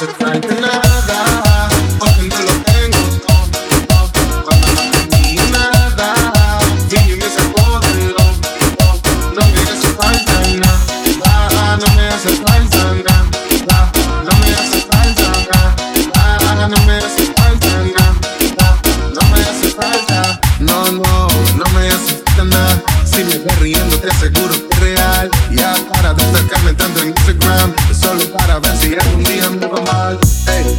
a classified Instagram Solo para ver si algún día andaba mal.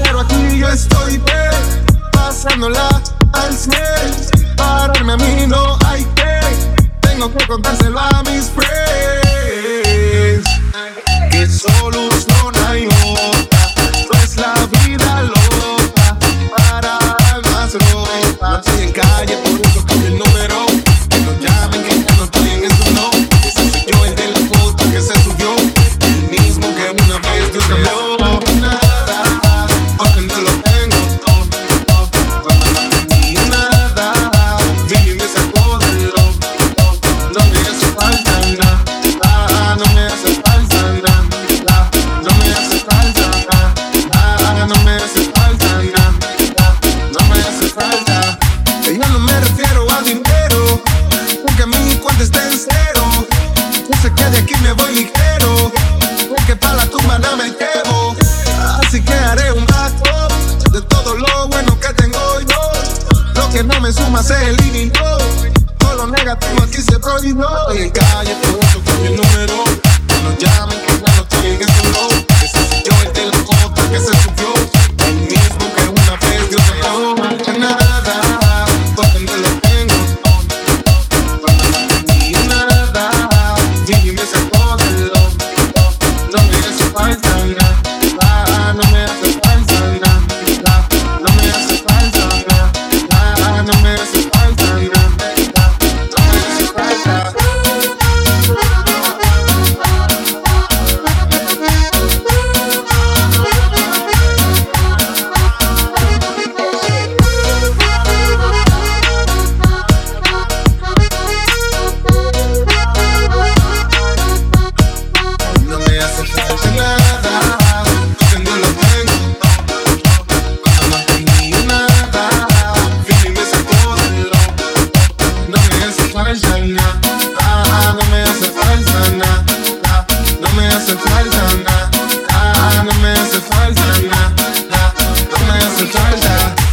Pero aquí yo estoy bien Pasándola al 100 Pararme a mí no hay que Tengo que contárselo a mis friends de aquí me voy ligero, que para la tumba nada me llevo. Así que haré un backup de todo lo bueno que tengo yo. Lo que no me suma es el inicio. Todo lo negativo aquí se prohibió. Y en calle falta ah, ah, no me hace falta ah, no me hace falta ah, no me hace falta no me hace falta.